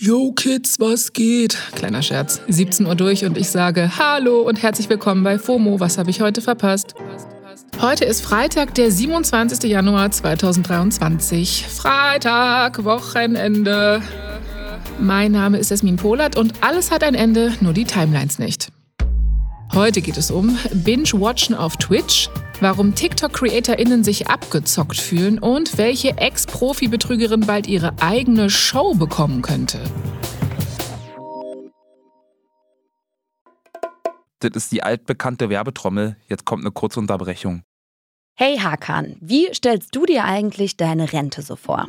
Yo Kids, was geht? Kleiner Scherz. 17 Uhr durch und ich sage Hallo und herzlich willkommen bei FOMO. Was habe ich heute verpasst? Heute ist Freitag, der 27. Januar 2023. Freitag, Wochenende. Mein Name ist Esmin Polat und alles hat ein Ende, nur die Timelines nicht. Heute geht es um Binge-Watchen auf Twitch, warum TikTok-CreatorInnen sich abgezockt fühlen und welche Ex-Profi-Betrügerin bald ihre eigene Show bekommen könnte. Das ist die altbekannte Werbetrommel. Jetzt kommt eine kurze Unterbrechung. Hey Hakan, wie stellst du dir eigentlich deine Rente so vor?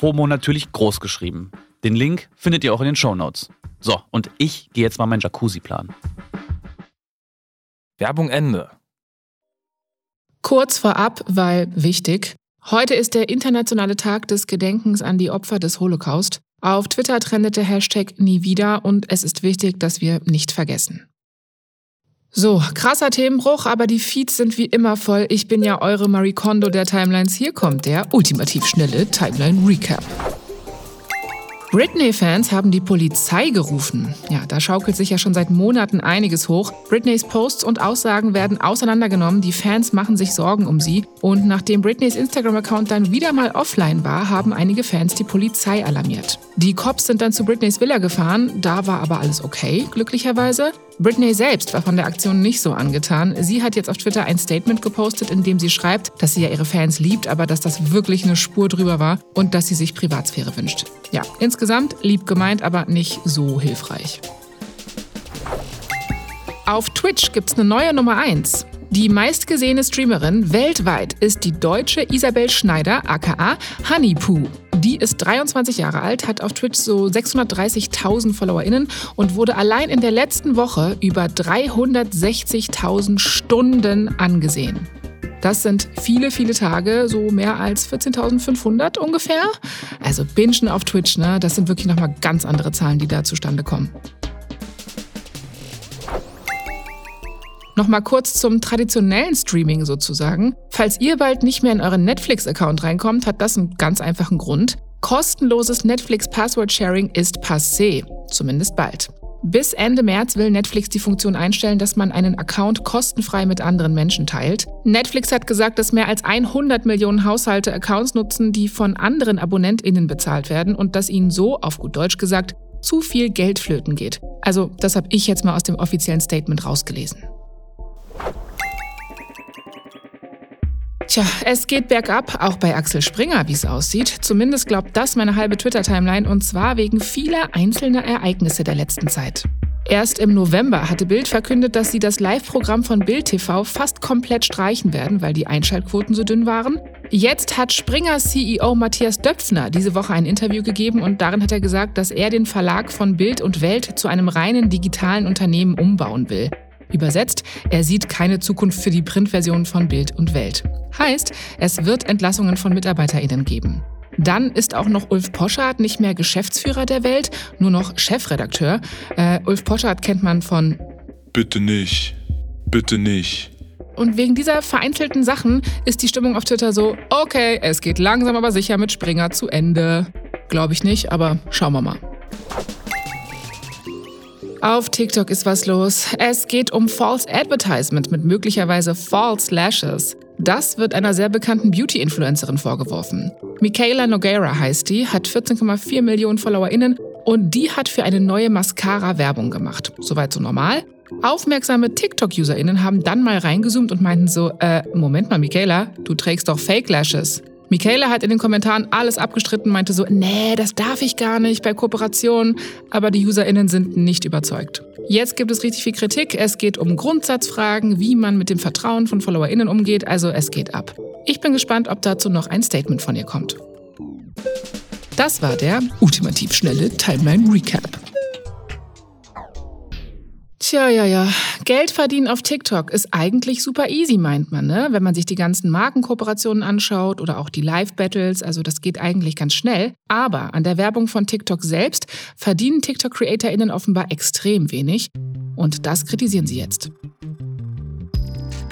FOMO natürlich groß geschrieben. Den Link findet ihr auch in den Shownotes. So, und ich gehe jetzt mal meinen Jacuzzi planen. Werbung Ende. Kurz vorab, weil wichtig. Heute ist der internationale Tag des Gedenkens an die Opfer des Holocaust. Auf Twitter trendet der Hashtag nie wieder und es ist wichtig, dass wir nicht vergessen. So, krasser Themenbruch, aber die Feeds sind wie immer voll. Ich bin ja eure Marie Kondo der Timelines. Hier kommt der ultimativ schnelle Timeline Recap. Britney-Fans haben die Polizei gerufen. Ja, da schaukelt sich ja schon seit Monaten einiges hoch. Britneys Posts und Aussagen werden auseinandergenommen. Die Fans machen sich Sorgen um sie. Und nachdem Britneys Instagram-Account dann wieder mal offline war, haben einige Fans die Polizei alarmiert. Die Cops sind dann zu Britneys Villa gefahren. Da war aber alles okay, glücklicherweise. Britney selbst war von der Aktion nicht so angetan. Sie hat jetzt auf Twitter ein Statement gepostet, in dem sie schreibt, dass sie ja ihre Fans liebt, aber dass das wirklich eine Spur drüber war und dass sie sich Privatsphäre wünscht. Ja, insgesamt lieb gemeint, aber nicht so hilfreich. Auf Twitch gibt's eine neue Nummer 1. Die meistgesehene Streamerin weltweit ist die deutsche Isabel Schneider, aka Honeypoo. Die ist 23 Jahre alt, hat auf Twitch so 630.000 FollowerInnen und wurde allein in der letzten Woche über 360.000 Stunden angesehen. Das sind viele, viele Tage, so mehr als 14.500 ungefähr. Also Bingen auf Twitch, ne? Das sind wirklich nochmal ganz andere Zahlen, die da zustande kommen. Nochmal kurz zum traditionellen Streaming sozusagen. Falls ihr bald nicht mehr in euren Netflix-Account reinkommt, hat das einen ganz einfachen Grund. Kostenloses Netflix-Password-Sharing ist passé. Zumindest bald. Bis Ende März will Netflix die Funktion einstellen, dass man einen Account kostenfrei mit anderen Menschen teilt. Netflix hat gesagt, dass mehr als 100 Millionen Haushalte Accounts nutzen, die von anderen AbonnentInnen bezahlt werden und dass ihnen so, auf gut Deutsch gesagt, zu viel Geld flöten geht. Also, das habe ich jetzt mal aus dem offiziellen Statement rausgelesen. Tja, es geht bergab, auch bei Axel Springer, wie es aussieht. Zumindest glaubt das meine halbe Twitter-Timeline und zwar wegen vieler einzelner Ereignisse der letzten Zeit. Erst im November hatte Bild verkündet, dass sie das Live-Programm von Bild TV fast komplett streichen werden, weil die Einschaltquoten so dünn waren. Jetzt hat Springer CEO Matthias Döpfner diese Woche ein Interview gegeben und darin hat er gesagt, dass er den Verlag von Bild und Welt zu einem reinen digitalen Unternehmen umbauen will. Übersetzt, er sieht keine Zukunft für die Printversion von Bild und Welt. Heißt, es wird Entlassungen von MitarbeiterInnen geben. Dann ist auch noch Ulf Poschardt nicht mehr Geschäftsführer der Welt, nur noch Chefredakteur. Äh, Ulf Poschardt kennt man von Bitte nicht. Bitte nicht. Und wegen dieser vereinzelten Sachen ist die Stimmung auf Twitter so, okay, es geht langsam aber sicher mit Springer zu Ende. Glaube ich nicht, aber schauen wir mal. Auf TikTok ist was los. Es geht um False Advertisement mit möglicherweise False Lashes. Das wird einer sehr bekannten Beauty-Influencerin vorgeworfen. Michaela Nogueira heißt die, hat 14,4 Millionen FollowerInnen und die hat für eine neue Mascara Werbung gemacht. Soweit so normal. Aufmerksame TikTok-UserInnen haben dann mal reingezoomt und meinten so, äh, Moment mal, Michaela, du trägst doch Fake Lashes. Michaela hat in den Kommentaren alles abgestritten, meinte so, nee, das darf ich gar nicht bei Kooperationen, aber die UserInnen sind nicht überzeugt. Jetzt gibt es richtig viel Kritik. Es geht um Grundsatzfragen, wie man mit dem Vertrauen von FollowerInnen umgeht, also es geht ab. Ich bin gespannt, ob dazu noch ein Statement von ihr kommt. Das war der ultimativ schnelle Timeline Recap. Tja, ja, ja. Geld verdienen auf TikTok ist eigentlich super easy, meint man, ne? Wenn man sich die ganzen Markenkooperationen anschaut oder auch die Live-Battles, also das geht eigentlich ganz schnell. Aber an der Werbung von TikTok selbst verdienen TikTok-CreatorInnen offenbar extrem wenig. Und das kritisieren sie jetzt.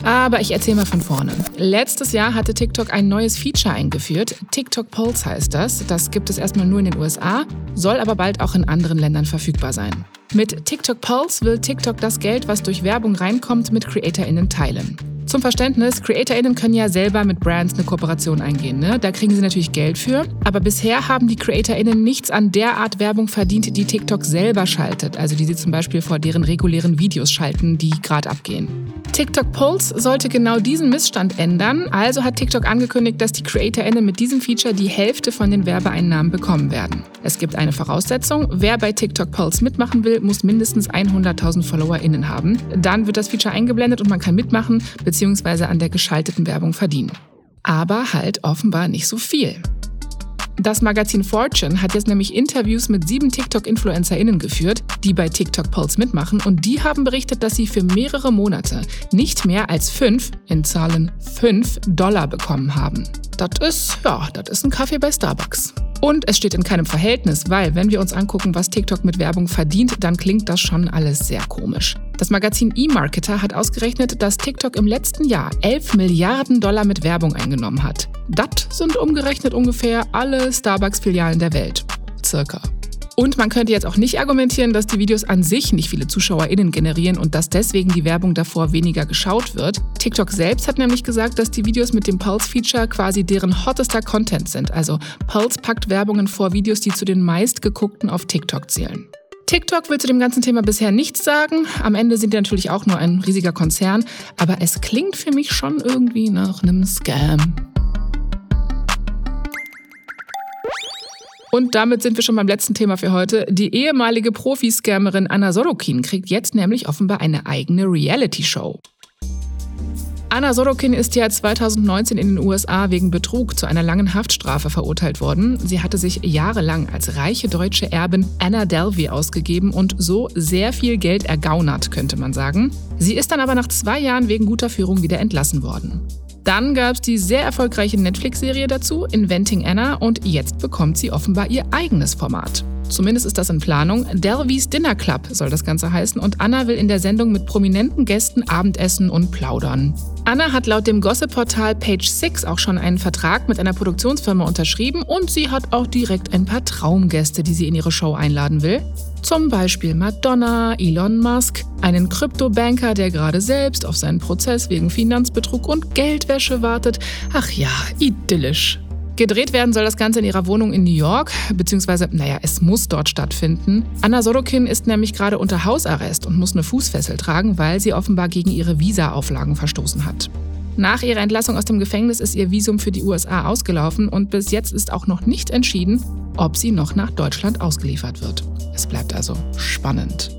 Aber ich erzähle mal von vorne. Letztes Jahr hatte TikTok ein neues Feature eingeführt. TikTok Pulse heißt das. Das gibt es erstmal nur in den USA, soll aber bald auch in anderen Ländern verfügbar sein. Mit TikTok Pulse will TikTok das Geld, was durch Werbung reinkommt, mit CreatorInnen teilen. Zum Verständnis, CreatorInnen können ja selber mit Brands eine Kooperation eingehen. Ne? Da kriegen sie natürlich Geld für. Aber bisher haben die CreatorInnen nichts an der Art Werbung verdient, die TikTok selber schaltet. Also die sie zum Beispiel vor deren regulären Videos schalten, die gerade abgehen. TikTok Pulse sollte genau diesen Missstand ändern. Also hat TikTok angekündigt, dass die CreatorInnen mit diesem Feature die Hälfte von den Werbeeinnahmen bekommen werden. Es gibt eine Voraussetzung. Wer bei TikTok Pulse mitmachen will, muss mindestens 100.000 FollowerInnen haben. Dann wird das Feature eingeblendet und man kann mitmachen bzw. an der geschalteten Werbung verdienen. Aber halt offenbar nicht so viel. Das Magazin Fortune hat jetzt nämlich Interviews mit sieben TikTok-InfluencerInnen geführt, die bei TikTok Pulse mitmachen und die haben berichtet, dass sie für mehrere Monate nicht mehr als fünf, in Zahlen fünf Dollar bekommen haben. Das ist, ja, das ist ein Kaffee bei Starbucks. Und es steht in keinem Verhältnis, weil wenn wir uns angucken, was TikTok mit Werbung verdient, dann klingt das schon alles sehr komisch. Das Magazin eMarketer hat ausgerechnet, dass TikTok im letzten Jahr 11 Milliarden Dollar mit Werbung eingenommen hat. Das sind umgerechnet ungefähr alle Starbucks-Filialen der Welt. Circa. Und man könnte jetzt auch nicht argumentieren, dass die Videos an sich nicht viele ZuschauerInnen generieren und dass deswegen die Werbung davor weniger geschaut wird. TikTok selbst hat nämlich gesagt, dass die Videos mit dem Pulse-Feature quasi deren hottester Content sind. Also Pulse packt Werbungen vor Videos, die zu den meistgeguckten auf TikTok zählen. TikTok will zu dem ganzen Thema bisher nichts sagen. Am Ende sind die natürlich auch nur ein riesiger Konzern. Aber es klingt für mich schon irgendwie nach einem Scam. Und damit sind wir schon beim letzten Thema für heute. Die ehemalige Profi-Scammerin Anna Sorokin kriegt jetzt nämlich offenbar eine eigene Reality-Show. Anna Sorokin ist ja 2019 in den USA wegen Betrug zu einer langen Haftstrafe verurteilt worden. Sie hatte sich jahrelang als reiche deutsche Erbin Anna Delvey ausgegeben und so sehr viel Geld ergaunert, könnte man sagen. Sie ist dann aber nach zwei Jahren wegen guter Führung wieder entlassen worden. Dann gab es die sehr erfolgreiche Netflix-Serie dazu, Inventing Anna, und jetzt bekommt sie offenbar ihr eigenes Format. Zumindest ist das in Planung. Delvis Dinner Club soll das Ganze heißen und Anna will in der Sendung mit prominenten Gästen Abendessen und plaudern. Anna hat laut dem Gossip-Portal Page 6 auch schon einen Vertrag mit einer Produktionsfirma unterschrieben und sie hat auch direkt ein paar Traumgäste, die sie in ihre Show einladen will. Zum Beispiel Madonna, Elon Musk, einen Kryptobanker, der gerade selbst auf seinen Prozess wegen Finanzbetrug und Geldwäsche wartet. Ach ja, idyllisch. Gedreht werden soll das Ganze in ihrer Wohnung in New York, beziehungsweise, naja, es muss dort stattfinden. Anna Sorokin ist nämlich gerade unter Hausarrest und muss eine Fußfessel tragen, weil sie offenbar gegen ihre Visa-Auflagen verstoßen hat. Nach ihrer Entlassung aus dem Gefängnis ist ihr Visum für die USA ausgelaufen und bis jetzt ist auch noch nicht entschieden, ob sie noch nach Deutschland ausgeliefert wird. Es bleibt also spannend.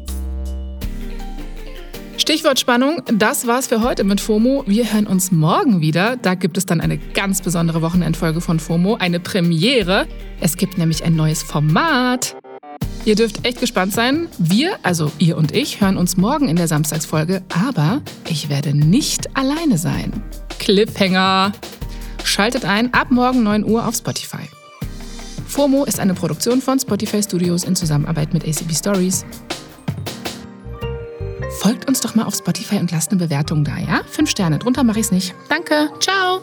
Stichwort Spannung, das war's für heute mit FOMO. Wir hören uns morgen wieder. Da gibt es dann eine ganz besondere Wochenendfolge von FOMO, eine Premiere. Es gibt nämlich ein neues Format. Ihr dürft echt gespannt sein. Wir, also ihr und ich, hören uns morgen in der Samstagsfolge, aber ich werde nicht alleine sein. Cliffhanger! Schaltet ein ab morgen 9 Uhr auf Spotify. FOMO ist eine Produktion von Spotify Studios in Zusammenarbeit mit ACB Stories. Folgt uns doch mal auf Spotify und lasst eine Bewertung da, ja? Fünf Sterne, drunter mache ich's nicht. Danke, ciao!